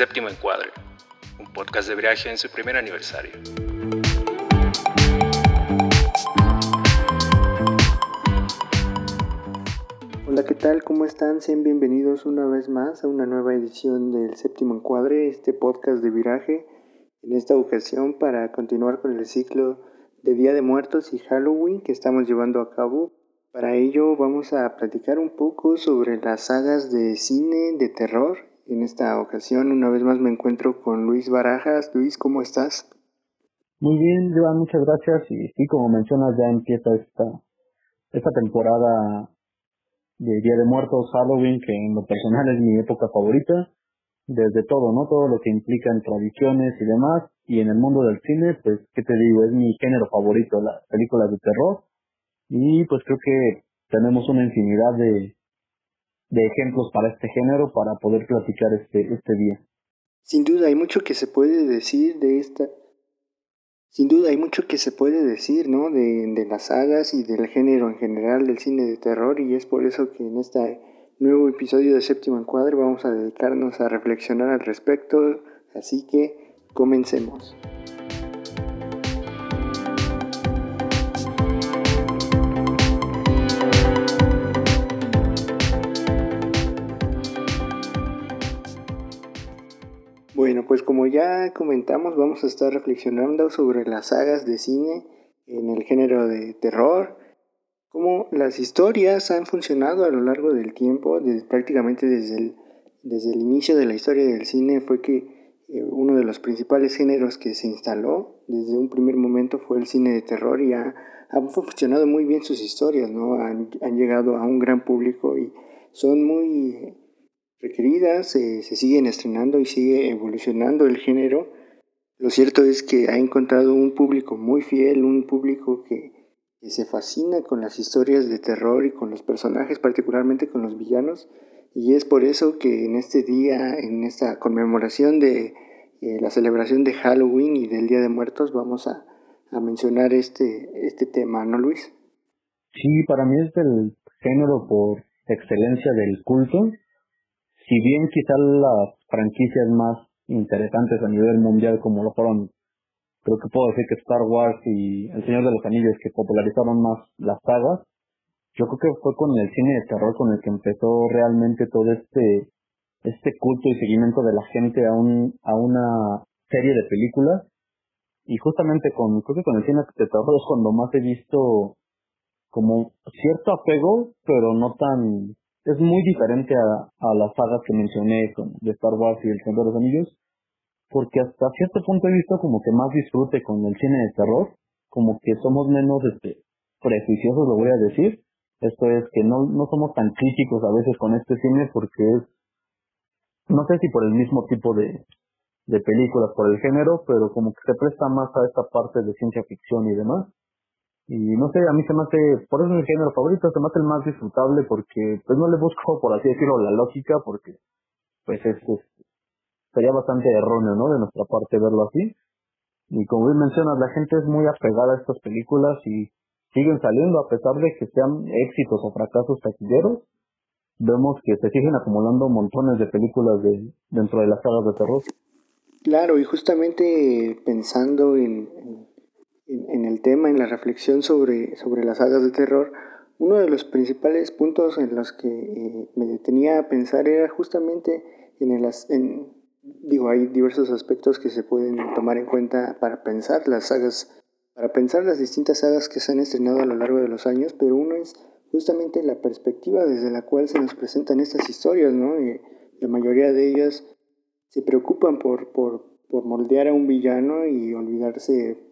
Séptimo Encuadre, un podcast de viaje en su primer aniversario. Hola, ¿qué tal? ¿Cómo están? Sean bienvenidos una vez más a una nueva edición del Séptimo Encuadre, este podcast de viraje. En esta ocasión para continuar con el ciclo de Día de Muertos y Halloween que estamos llevando a cabo. Para ello vamos a platicar un poco sobre las sagas de cine de terror. En esta ocasión una vez más me encuentro con Luis Barajas. Luis, ¿cómo estás? Muy bien, Joan, muchas gracias. Y sí, como mencionas, ya empieza esta, esta temporada de Día de Muertos, Halloween, que en lo personal es mi época favorita, desde todo, ¿no? Todo lo que implica en tradiciones y demás, y en el mundo del cine, pues, ¿qué te digo? Es mi género favorito, las películas de terror, y pues creo que tenemos una infinidad de, de ejemplos para este género para poder platicar este, este día. Sin duda hay mucho que se puede decir de esta, sin duda hay mucho que se puede decir, ¿no? De, de, las sagas y del género en general del cine de terror y es por eso que en este nuevo episodio de Séptimo Encuadre vamos a dedicarnos a reflexionar al respecto, así que comencemos. Pues como ya comentamos, vamos a estar reflexionando sobre las sagas de cine en el género de terror, cómo las historias han funcionado a lo largo del tiempo, prácticamente desde el, desde el inicio de la historia del cine fue que eh, uno de los principales géneros que se instaló desde un primer momento fue el cine de terror y ha, han funcionado muy bien sus historias, ¿no? Han llegado a un gran público y son muy requeridas, se siguen estrenando y sigue evolucionando el género. Lo cierto es que ha encontrado un público muy fiel, un público que, se fascina con las historias de terror y con los personajes, particularmente con los villanos. Y es por eso que en este día, en esta conmemoración de eh, la celebración de Halloween y del Día de Muertos, vamos a, a mencionar este, este tema, ¿no, Luis? Sí, para mí es el género por excelencia del culto si bien quizás las franquicias más interesantes a nivel mundial como lo fueron, creo que puedo decir que Star Wars y El Señor de los Anillos que popularizaron más las sagas, yo creo que fue con el cine de terror con el que empezó realmente todo este este culto y seguimiento de la gente a un a una serie de películas. Y justamente con creo que con el cine de terror es cuando más he visto como cierto apego pero no tan es muy diferente a, a las sagas que mencioné como de Star Wars y El Señor de los Anillos, porque hasta cierto punto he visto como que más disfrute con el cine de terror, como que somos menos este, prejuiciosos, lo voy a decir. Esto es que no, no somos tan críticos a veces con este cine porque es, no sé si por el mismo tipo de, de películas, por el género, pero como que se presta más a esta parte de ciencia ficción y demás. Y no sé, a mí se me hace, por eso es mi género favorito, se me hace el más disfrutable porque pues no le busco, por así decirlo, la lógica porque pues es, sería bastante erróneo, ¿no? De nuestra parte verlo así. Y como bien mencionas, la gente es muy apegada a estas películas y siguen saliendo a pesar de que sean éxitos o fracasos taquilleros. Vemos que se siguen acumulando montones de películas de, dentro de las sagas de terror. Claro, y justamente pensando en en, el tema, en la reflexión sobre, sobre las sagas de terror, uno de los principales puntos en los que eh, me detenía a pensar era justamente en el... En, digo, hay diversos aspectos que se pueden tomar en cuenta para pensar las sagas, para pensar las distintas sagas que se han estrenado a lo largo de los años, pero uno es justamente la perspectiva desde la cual se nos presentan estas historias, ¿no? Y la mayoría de ellas se preocupan por, por, por moldear a un villano y olvidarse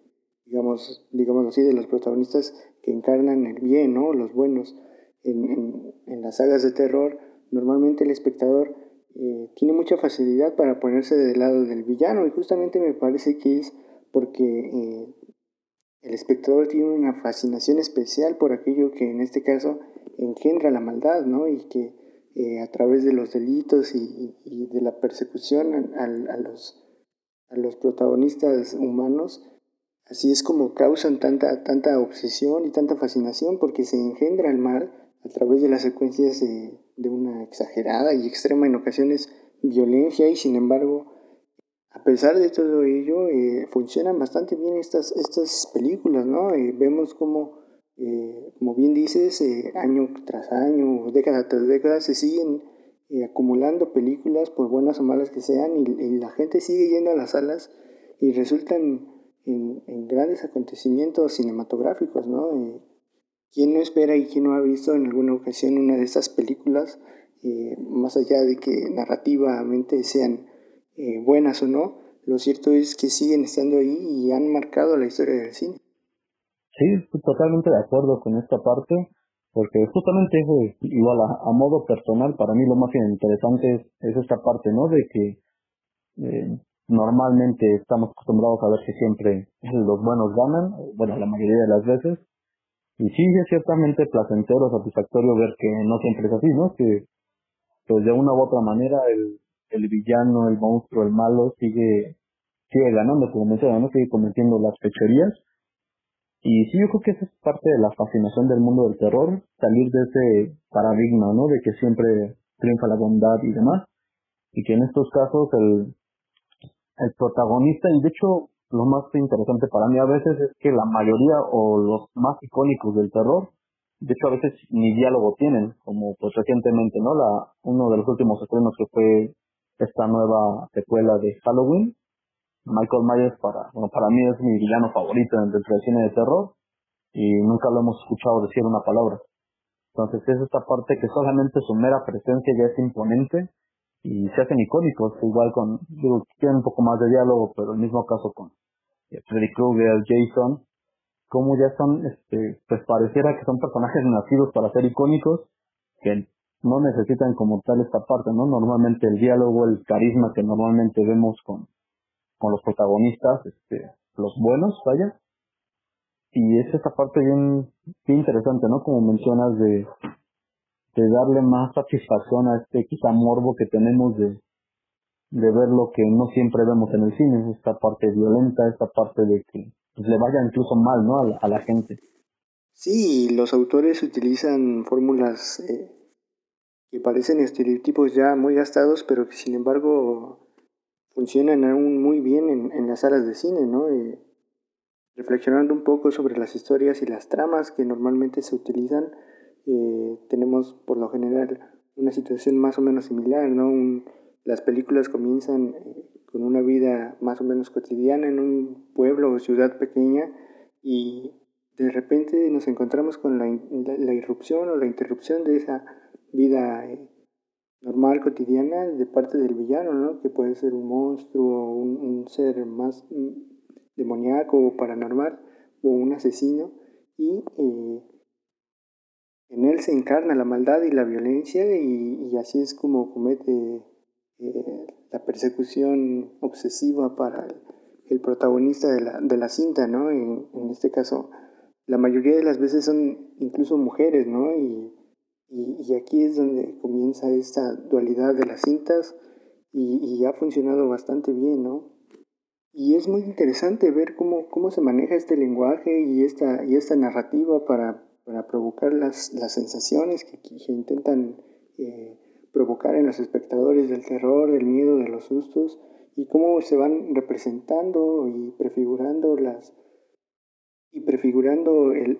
digamos, digamos así, de los protagonistas que encarnan el bien, ¿no? Los buenos. En, en, las sagas de terror, normalmente el espectador eh, tiene mucha facilidad para ponerse del lado del villano y justamente me parece que es porque eh, el espectador tiene una fascinación especial por aquello que en este caso engendra la maldad, ¿no? Y que eh, a través de los delitos y, de la persecución a, los, a los protagonistas humanos, Así es como causan tanta, tanta obsesión y tanta fascinación porque se engendra el mal a través de las secuencias de, una exagerada y extrema en ocasiones violencia y sin embargo a pesar de todo ello, eh, funcionan bastante bien estas, estas películas, ¿no? Eh, vemos como, eh, como bien dices, año tras año, década tras década, se siguen acumulando películas, por buenas o malas que sean, y, la gente sigue yendo a las salas y resultan en, grandes acontecimientos cinematográficos, ¿no? ¿Quién no espera y quién no ha visto en alguna ocasión una de estas películas, más allá de que narrativamente sean eh, buenas o no, lo cierto es que siguen estando ahí y han marcado la historia del cine. Sí, totalmente de acuerdo con esta parte, porque justamente igual a, modo personal, para mí lo más interesante es, esta parte, ¿no? De que eh, normalmente estamos acostumbrados a ver que siempre los buenos ganan, bueno, la mayoría de las veces, y sí es ciertamente placentero, satisfactorio ver que no siempre es así, ¿no? Que pues de una u otra manera el, el villano, el monstruo, el malo sigue, sigue ganando, como mencionaba, sigue cometiendo las fechorías. Y sí, yo creo que esa es parte de la fascinación del mundo del terror, salir de ese paradigma, ¿no? De que siempre triunfa la bondad y demás. Y que en estos casos el, el protagonista, y de hecho lo más interesante para mí a veces es que la mayoría o los más icónicos del terror de hecho a veces ni diálogo tienen, como pues recientemente, ¿no? La, uno de los últimos estrenos que fue esta nueva secuela de Halloween. Michael Myers para, bueno, para mí es mi villano favorito dentro del cine de terror y nunca lo hemos escuchado decir una palabra. Entonces es esta parte que solamente su mera presencia ya es imponente y se hacen icónicos, igual con, digo, tienen un poco más de diálogo, pero el mismo caso con eh, Freddy Krueger, Jason, como ya son, este, pues pareciera que son personajes nacidos para ser icónicos, que no necesitan como tal esta parte, ¿no? Normalmente el diálogo, el carisma que normalmente vemos con, con los protagonistas, este, los buenos, vaya. Y es esta parte bien, bien interesante, ¿no? Como mencionas de, de darle más satisfacción a este quizá morbo que tenemos de, de ver lo que no siempre vemos en el cine, esta parte violenta, esta parte de que pues, le vaya incluso mal, ¿no? A la, gente. Sí, los autores utilizan fórmulas eh, que parecen estereotipos ya muy gastados, pero que sin embargo funcionan aún muy bien en, en las salas de cine, ¿no? Eh, reflexionando un poco sobre las historias y las tramas que normalmente se utilizan, eh, tenemos por lo general una situación más o menos similar, ¿no? las películas comienzan eh, con una vida más o menos cotidiana en un pueblo o ciudad pequeña y de repente nos encontramos con la, irrupción o la interrupción de esa vida eh, normal, cotidiana, de parte del villano, ¿no? Que puede ser un monstruo, un, un ser más mm, demoníaco o paranormal, o un asesino, y eh, en él se encarna la maldad y la violencia, y, así es como comete eh, la persecución obsesiva para el, protagonista de la, de la cinta, ¿no? En, en, este caso, la mayoría de las veces son incluso mujeres, ¿no? Y, y, aquí es donde comienza esta dualidad de las cintas y, ha funcionado bastante bien, ¿no? Y es muy interesante ver cómo, cómo se maneja este lenguaje y esta, y esta narrativa para, para provocar las, las sensaciones que, que intentan eh, provocar en los espectadores del terror, del miedo, de los sustos, y cómo se van representando y prefigurando las y prefigurando el,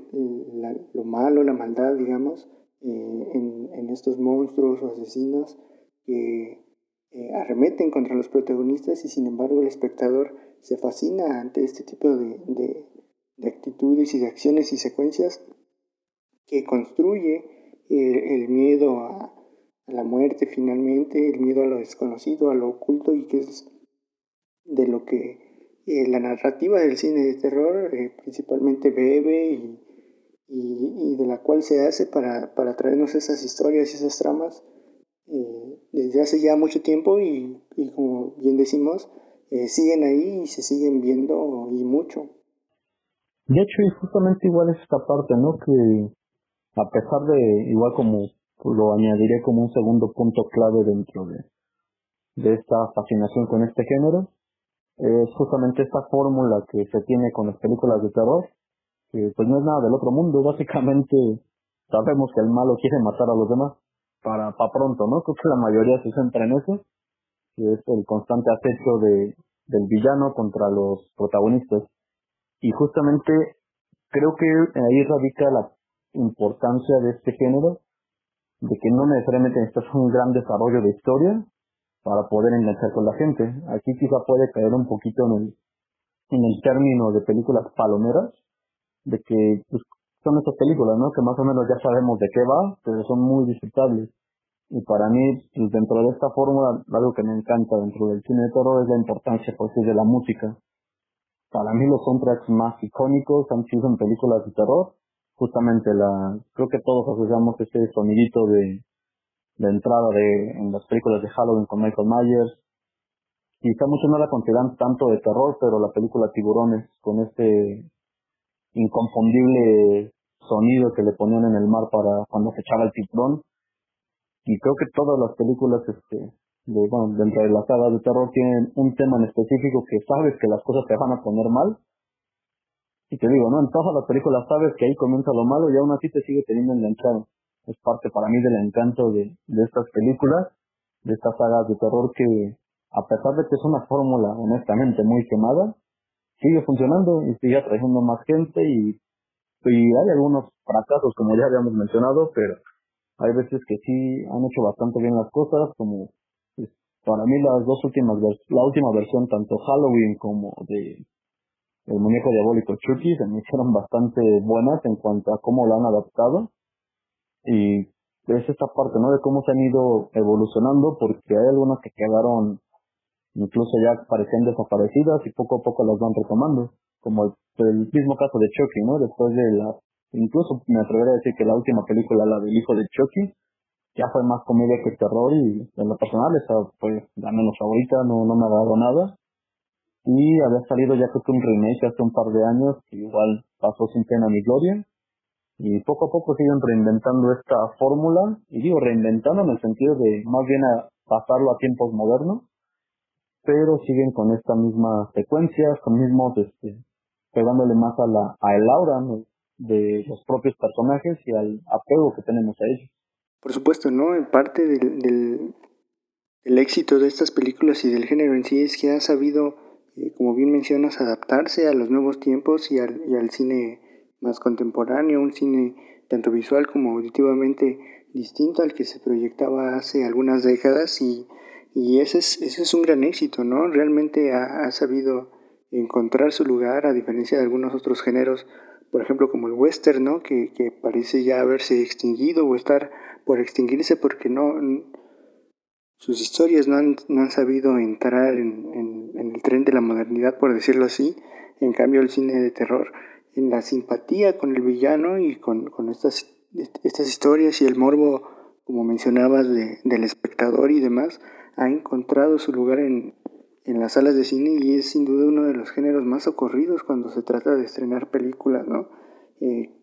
lo malo, la maldad, digamos, eh, en, estos monstruos o asesinos que eh, arremeten contra los protagonistas y sin embargo el espectador se fascina ante este tipo de, de, actitudes y de acciones y secuencias que construye eh, el miedo a, la muerte finalmente, el miedo a lo desconocido, a lo oculto y que es de lo que la narrativa del cine de terror principalmente bebe y, de la cual se hace para, para traernos esas historias y esas tramas eh, desde hace ya mucho tiempo y, como bien decimos, eh, siguen ahí y se siguen viendo y mucho. De hecho, y justamente igual es esta parte, ¿no? Que a pesar de, igual como lo añadiré como un segundo punto clave dentro de, de esta fascinación con este género, es justamente esta fórmula que se tiene con las películas de terror, que pues no es nada del otro mundo, básicamente sabemos que el malo quiere matar a los demás para, para pronto, ¿no? Creo que la mayoría se centra en eso, que es el constante acecho de, del villano contra los protagonistas. Y justamente creo que ahí radica la importancia de este género, de que no necesariamente necesitas un gran desarrollo de historia para poder enganchar con la gente. Aquí quizá puede caer un poquito en el, en el término de películas palomeras, de que pues, son esas películas, ¿no? Que más o menos ya sabemos de qué va, pero son muy disfrutables. Y para mí, pues, dentro de esta fórmula, algo que me encanta dentro del cine de terror es la importancia, pues, de la música. Para mí los soundtracks más icónicos han sido en películas de terror. Justamente la, creo que todos asociamos este sonidito de, de entrada de, en las películas de Halloween con Michael Myers. Quizá muchos no la consideran tanto de terror, pero la película Tiburones, con este inconfundible sonido que le ponían en el mar para cuando se echaba el tiburón. Y creo que todas las películas, este, de, bueno, dentro de la saga de terror tienen un tema en específico que sabes que las cosas te van a poner mal. Y te digo, ¿no? En todas las películas sabes que ahí comienza lo malo y aún así te sigue teniendo enganchado. Es parte para mí del encanto de, de estas películas, de estas sagas de terror que, a pesar de que es una fórmula honestamente muy quemada, sigue funcionando y sigue atrayendo más gente y, y hay algunos fracasos como ya habíamos mencionado, pero hay veces que sí han hecho bastante bien las cosas, como pues, para mí las dos últimas, la última versión, tanto Halloween como de El Muñeco Diabólico Chucky, se me hicieron bastante buenas en cuanto a cómo lo han adaptado. Y es esta parte, ¿no? De cómo se han ido evolucionando, porque hay algunas que quedaron incluso ya parecían desaparecidas y poco a poco las van retomando, como el, mismo caso de Chucky, ¿no? Después de la, incluso me atrevería a decir que la última película, la del hijo de Chucky, ya fue más comedia que terror y en lo personal esa fue la menos favorita, no, no me dado nada. Y había salido ya creo que un remake hace un par de años que igual pasó sin pena ni gloria. Y poco a poco siguen reinventando esta fórmula, y digo reinventando en el sentido de más bien a pasarlo a tiempos modernos, pero siguen con esta misma secuencia, con mismos, este, pegándole más a la, a el aura de los propios personajes y al apego que tenemos a ellos. Por supuesto, ¿no? En parte del, del, éxito de estas películas y del género en sí es que ha sabido, eh, como bien mencionas, adaptarse a los nuevos tiempos y al, y al cine más contemporáneo, un cine tanto visual como auditivamente distinto al que se proyectaba hace algunas décadas y y ese es, ese es un gran éxito, ¿no? Realmente ha, sabido encontrar su lugar a diferencia de algunos otros géneros, por ejemplo como el western, ¿no? Que, que parece ya haberse extinguido o estar por extinguirse porque no sus historias no han, no han sabido entrar en, en, el tren de la modernidad, por decirlo así. En cambio, el cine de terror, en la simpatía con el villano y con, estas, historias y el morbo, como mencionabas, de, del espectador y demás, ha encontrado su lugar en, las salas de cine y es sin duda uno de los géneros más ocurridos cuando se trata de estrenar películas, ¿no? Eh,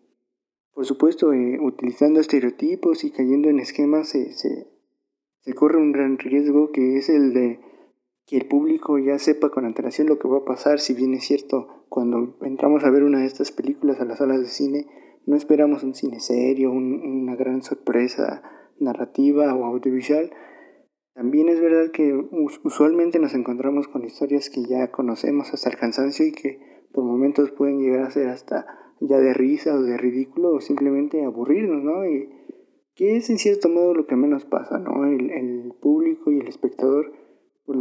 por supuesto, eh, utilizando estereotipos y cayendo en esquemas se, corre un gran riesgo que es el de que el público ya sepa con antelación lo que va a pasar, si bien es cierto, cuando entramos a ver una de estas películas a las salas de cine, no esperamos un cine serio, una gran sorpresa narrativa o audiovisual, también es verdad que usualmente nos encontramos con historias que ya conocemos hasta el cansancio y que por momentos pueden llegar a ser hasta ya de risa o de ridículo o simplemente aburrirnos, ¿no? Y que es en cierto modo lo que menos pasa, ¿no? El, público y el espectador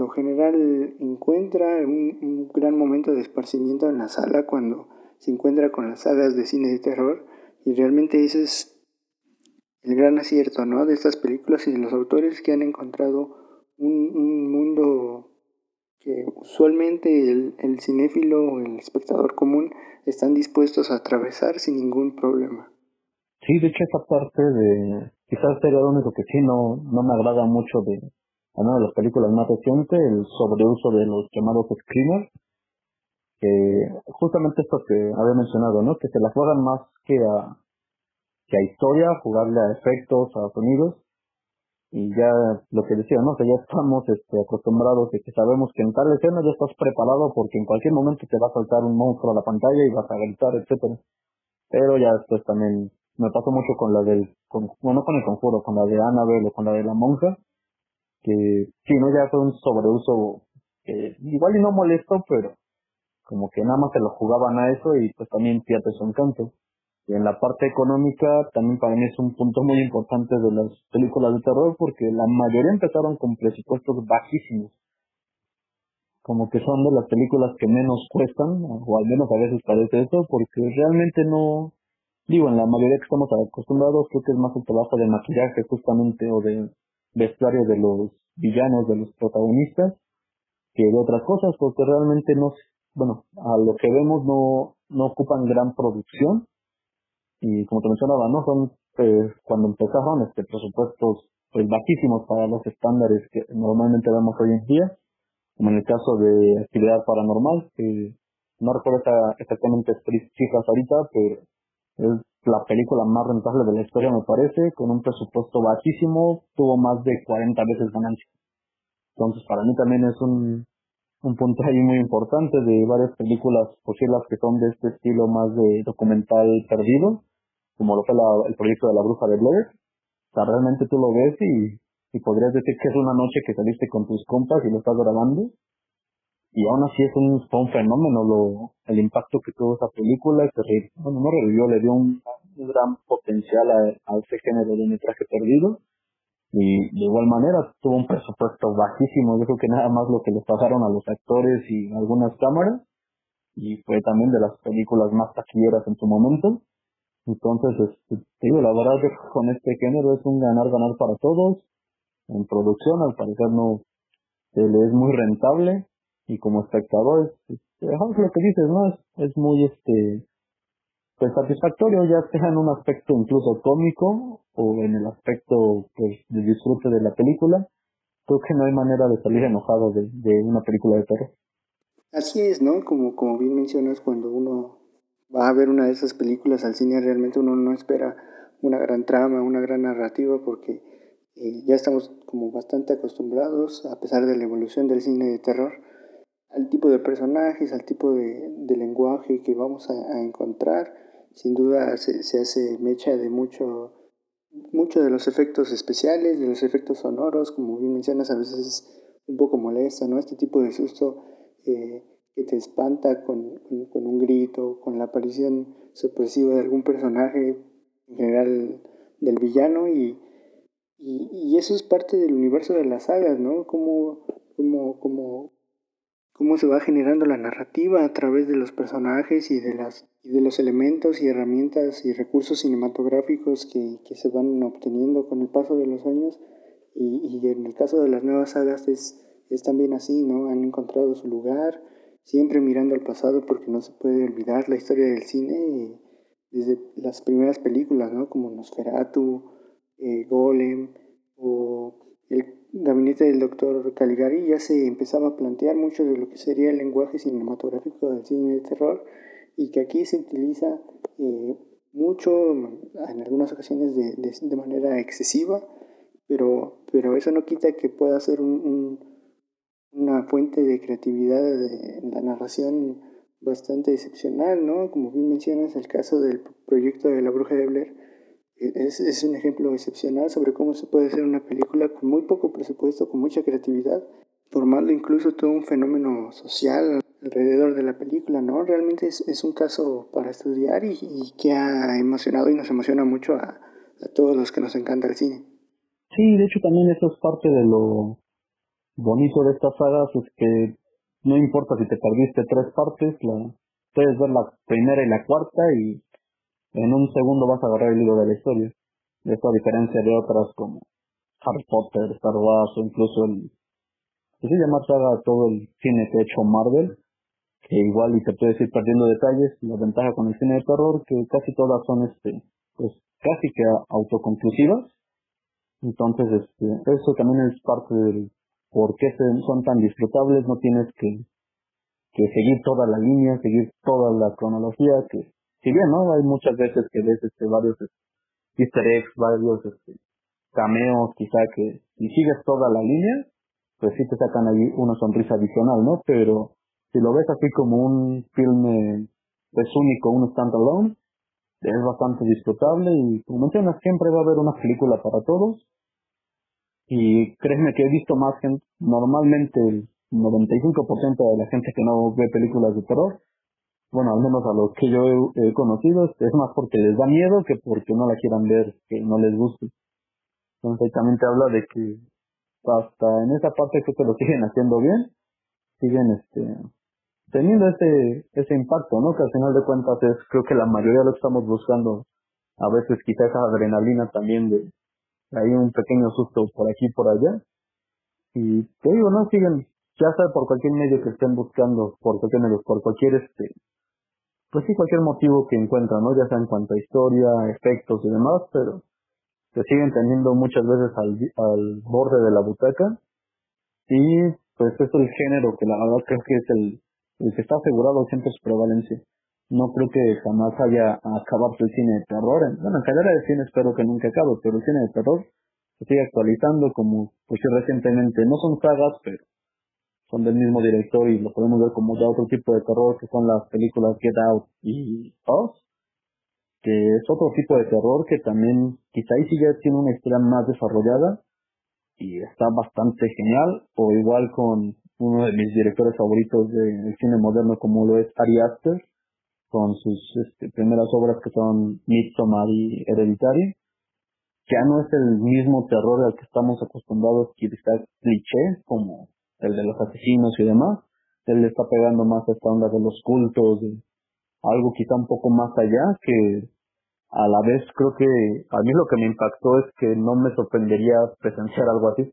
lo general encuentra un, gran momento de esparcimiento en la sala cuando se encuentra con las sagas de cine de terror y realmente ese es el gran acierto ¿no? de estas películas y de los autores que han encontrado un, mundo que usualmente el, el cinéfilo o el espectador común están dispuestos a atravesar sin ningún problema. Sí, de hecho esa parte de, quizás sería lo único que sí no, no me agrada mucho de una de las películas más recientes, el sobreuso de los llamados screamers, que justamente esto que había mencionado, ¿no? Que se la juegan más que a que a historia, jugarle a efectos, a sonidos, y ya lo que decía, ¿no? que ya estamos este, acostumbrados y que sabemos que en tal escena ya estás preparado porque en cualquier momento te va a saltar un monstruo a la pantalla y vas a gritar, etcétera. Pero ya después también me pasó mucho con la del, con, bueno, no con el conjuro, con la de Annabelle o con la de la monja, que sí, ¿no? Ya fue un sobreuso que igual y no molesto, pero como que nada más se lo jugaban a eso y pues también pierde su encanto. Y en la parte económica también para mí es un punto muy importante de las películas de terror porque la mayoría empezaron con presupuestos bajísimos. Como que son de las películas que menos cuestan, o al menos a veces parece eso, porque realmente no, digo, en la mayoría que estamos acostumbrados creo que es más el trabajo de maquillaje justamente o de vestuario de los villanos, de los protagonistas, que de otras cosas, porque realmente no, bueno, a lo que vemos no, no ocupan gran producción y como te mencionaba, ¿no? Son, pues, cuando empezaron, este, presupuestos, pues, bajísimos para los estándares que normalmente vemos hoy en día, como en el caso de actividad paranormal, que no recuerdo exactamente cifras ahorita, pero es la película más rentable de la historia, me parece, con un presupuesto bajísimo, tuvo más de 40 veces ganancia. Entonces, para mí también es un, un punto ahí muy importante de varias películas posibles que son de este estilo más de documental perdido, como lo fue el proyecto de la bruja de Blair. O sea, realmente tú lo ves y, y podrías decir que es una noche que saliste con tus compas y lo estás grabando. Y aún así es un, fue un fenómeno lo, el impacto que tuvo esa película, que bueno, no revivió, le dio un, gran potencial a, a ese género de metraje perdido y de igual manera tuvo un presupuesto bajísimo, yo creo que nada más lo que les pasaron a los actores y algunas cámaras, y fue también de las películas más taquilleras en su momento. Entonces, este, digo, la verdad que con este género es un ganar-ganar para todos. En producción, al parecer, no se le es muy rentable y como espectador, es, lo que dices, ¿no? Es, es muy, este, pues satisfactorio, ya sea en un aspecto incluso cómico o en el aspecto pues, de disfrute de la película. Creo que no hay manera de salir enojado de, de una película de terror. Así es, ¿no? Como, como bien mencionas, cuando uno va a ver una de esas películas al cine, realmente uno no espera una gran trama, una gran narrativa, porque eh, ya estamos como bastante acostumbrados, a pesar de la evolución del cine de terror, al tipo de personajes, al tipo de, de lenguaje que vamos a, encontrar sin duda se, se hace mecha de mucho, mucho de los efectos especiales, de los efectos sonoros, como bien mencionas, a veces es un poco molesto, ¿no? Este tipo de susto eh, que te espanta con, con, un grito, con la aparición sorpresiva de algún personaje, en general del villano, y, y, y, eso es parte del universo de las sagas, ¿no? Como, como, como cómo se va generando la narrativa a través de los personajes y de, las, y de los elementos y herramientas y recursos cinematográficos que, que se van obteniendo con el paso de los años. Y, y, en el caso de las nuevas sagas es, es también así, ¿no? Han encontrado su lugar, siempre mirando al pasado porque no se puede olvidar la historia del cine desde las primeras películas, ¿no? Como Nosferatu, eh, Golem o el gabinete del doctor Caligari ya se empezaba a plantear mucho de lo que sería el lenguaje cinematográfico del cine de terror y que aquí se utiliza eh, mucho, en algunas ocasiones de, de, manera excesiva, pero, pero eso no quita que pueda ser un, una fuente de creatividad en la narración bastante excepcional, ¿no? Como bien mencionas, el caso del proyecto de la bruja de Blair, es, es, un ejemplo excepcional sobre cómo se puede hacer una película con muy poco presupuesto, con mucha creatividad, formando incluso todo un fenómeno social alrededor de la película, ¿no? Realmente es, es un caso para estudiar y, y, que ha emocionado y nos emociona mucho a, a, todos los que nos encanta el cine. Sí, de hecho también eso es parte de lo bonito de estas sagas, es que no importa si te perdiste tres partes, la, puedes ver la primera y la cuarta y en un segundo vas a agarrar el libro de la historia. Esto a diferencia de otras como Harry Potter, Star Wars o incluso el... Se llama saga todo el cine que ha hecho Marvel, que igual y te puedes ir perdiendo detalles. La ventaja con el cine de terror que casi todas son este, pues casi que autoconclusivas. Entonces, este, eso también es parte del por qué son tan disfrutables. No tienes que, que seguir toda la línea, seguir toda la cronología, que si bien, ¿no? Hay muchas veces que ves este, varios este, easter eggs, varios este, cameos, quizá que si sigues toda la línea, pues sí te sacan ahí una sonrisa adicional, ¿no? Pero si lo ves así como un filme es único, un standalone, es bastante disfrutable y como mencionas, siempre va a haber una película para todos. Y créeme que he visto más gente, normalmente 95% de la gente que no ve películas de terror, bueno, al menos a los que yo he, conocido, es más porque les da miedo que porque no la quieran ver, que no les guste. Entonces también te habla de que hasta en esa parte creo que lo siguen haciendo bien, siguen este teniendo ese ese impacto, ¿no? Que al final de cuentas es creo que la mayoría lo estamos buscando a veces quizás esa adrenalina también de hay un pequeño susto por aquí por allá y te digo no siguen ya sea por cualquier medio que estén buscando por cualquier medio por cualquier este pues sí cualquier motivo que encuentran no ya sea en cuanto a historia efectos y demás pero se siguen teniendo muchas veces al, al borde de la butaca. Y pues es el género que la verdad creo que es el, el que está asegurado siempre su prevalencia. No creo que jamás haya acabado el cine de terror. Bueno, en carrera de cine espero que nunca acabe, pero el cine de terror se sigue actualizando como, pues recientemente, no son sagas, pero son del mismo director y lo podemos ver como de otro tipo de terror, que son las películas Get Out y Us, que es otro tipo de terror que también quizá ahí sí ya tiene una historia más desarrollada y está bastante genial, o igual con uno de mis directores favoritos del cine moderno como lo es Ari Aster, con sus este, primeras obras que son Midsommar y Hereditary. Ya no es el mismo terror al que estamos acostumbrados, quizá cliché, como el de los asesinos y demás. Él le está pegando más a esta onda de los cultos, de algo quizá un poco más allá, que a la vez creo que a mí lo que me impactó es que no me sorprendería presenciar algo así.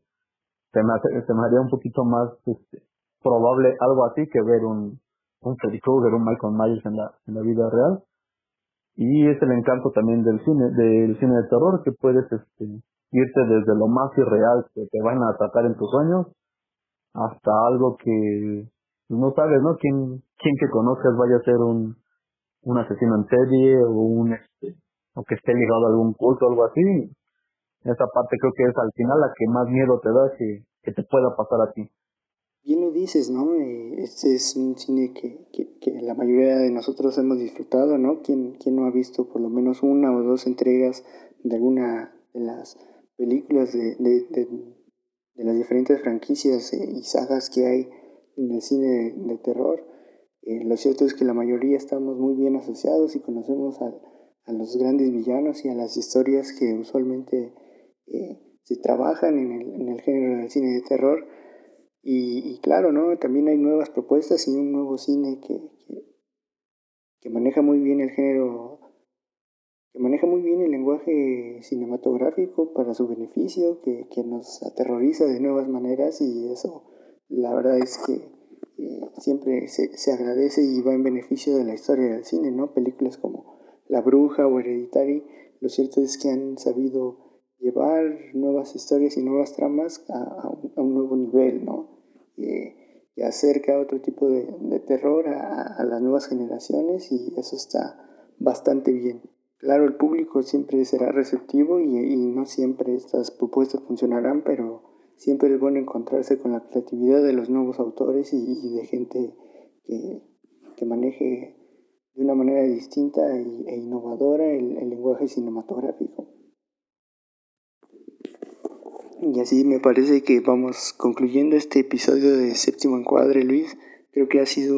Se me, se me haría un poquito más este, probable algo así que ver un, un Freddy Krueger, un Michael Myers en la, en la vida real. Y es el encanto también del cine, del cine de terror, que puedes este, irte desde lo más irreal que te van a atacar en tus sueños, hasta algo que no sabes, ¿no? Quién, quién que conozcas vaya a ser un, un asesino en serie o un este, o que esté ligado a algún culto o algo así. Esa parte creo que es al final la que más miedo te da que, que te pueda pasar a ti bien lo dices, ¿no? Eh, este es un cine que, que, la mayoría de nosotros hemos disfrutado, ¿no? ¿Quién, ¿Quién, no ha visto por lo menos una o dos entregas de alguna de las películas de, las diferentes franquicias eh, y sagas que hay en el cine de, terror? Eh, lo cierto es que la mayoría estamos muy bien asociados y conocemos a, a los grandes villanos y a las historias que usualmente se trabajan en el, en el género del cine de terror y, claro, ¿no? También hay nuevas propuestas y un nuevo cine que, que, maneja muy bien el género, que maneja muy bien el lenguaje cinematográfico para su beneficio, que, que nos aterroriza de nuevas maneras y eso, la verdad es que eh, siempre se, se, agradece y va en beneficio de la historia del cine, ¿no? Películas como La Bruja o Hereditary, lo cierto es que han sabido llevar nuevas historias y nuevas tramas a, un nuevo nivel, ¿no? Y, acerca otro tipo de, terror a, las nuevas generaciones y eso está bastante bien. Claro, el público siempre será receptivo y, no siempre estas propuestas funcionarán, pero siempre es bueno encontrarse con la creatividad de los nuevos autores y, de gente que, maneje de una manera distinta e, innovadora el lenguaje cinematográfico. Y así me parece que vamos concluyendo este episodio de Séptimo Encuadre, Luis. Creo que ha sido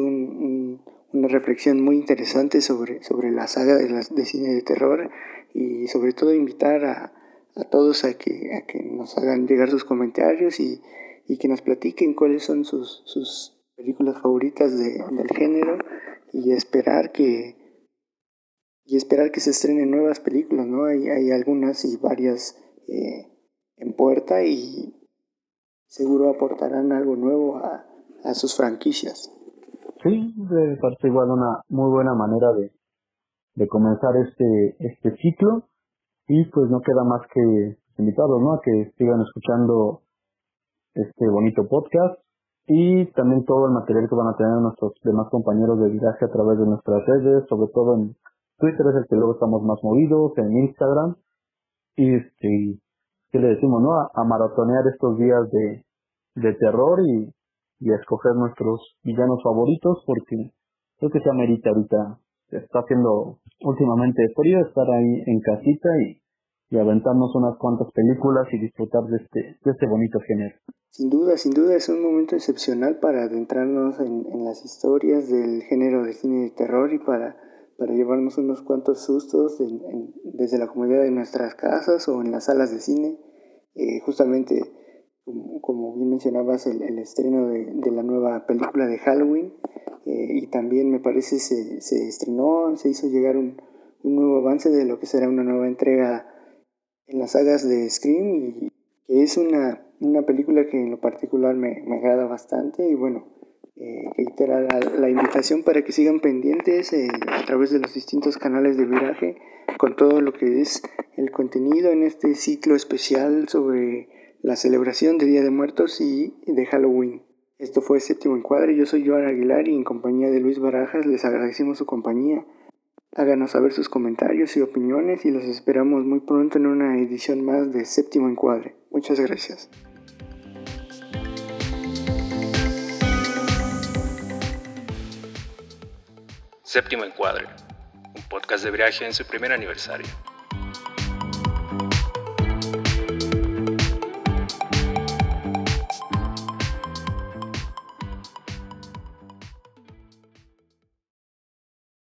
una reflexión muy interesante sobre, sobre la saga de, de cine de terror y sobre todo invitar a, a todos a que, a que nos hagan llegar sus comentarios y, y que nos platiquen cuáles son sus, sus películas favoritas de, del género y esperar que y esperar que se estrenen nuevas películas, ¿no? Hay, hay algunas y varias eh, en puerta y seguro aportarán algo nuevo a, a sus franquicias. Sí, me parece igual una muy buena manera de, de comenzar este, este ciclo y pues no queda más que invitarlos ¿no? a que sigan escuchando este bonito podcast y también todo el material que van a tener nuestros demás compañeros de viaje a través de nuestras redes, sobre todo en Twitter es el que luego estamos más movidos, en Instagram y este ¿qué le decimos, no? A, maratonear estos días de, de terror y, y a escoger nuestros villanos favoritos porque creo que se amerita ahorita. Está haciendo últimamente frío estar ahí en casita y y aventarnos unas cuantas películas y disfrutar de este, de este bonito género. Sin duda, sin duda es un momento excepcional para adentrarnos en, en las historias del género de cine de terror y para, para llevarnos unos cuantos sustos desde la comodidad de nuestras casas o en las salas de cine. Eh, justamente, como, bien mencionabas, el, el estreno de, de, la nueva película de Halloween eh, y también me parece se, se estrenó, se hizo llegar un, un nuevo avance de lo que será una nueva entrega en las sagas de Scream y que es una, una película que en lo particular me, me agrada bastante y bueno, eh, reiterar la, invitación para que sigan pendientes eh, a través de los distintos canales de viraje con todo lo que es el contenido en este ciclo especial sobre la celebración de Día de Muertos y de Halloween. Esto fue Séptimo Encuadre, yo soy Joan Aguilar y en compañía de Luis Barajas les agradecemos su compañía. Háganos saber sus comentarios y opiniones y los esperamos muy pronto en una edición más de Séptimo Encuadre. Muchas gracias. Séptimo Encuadre, un podcast de viaje en su primer aniversario.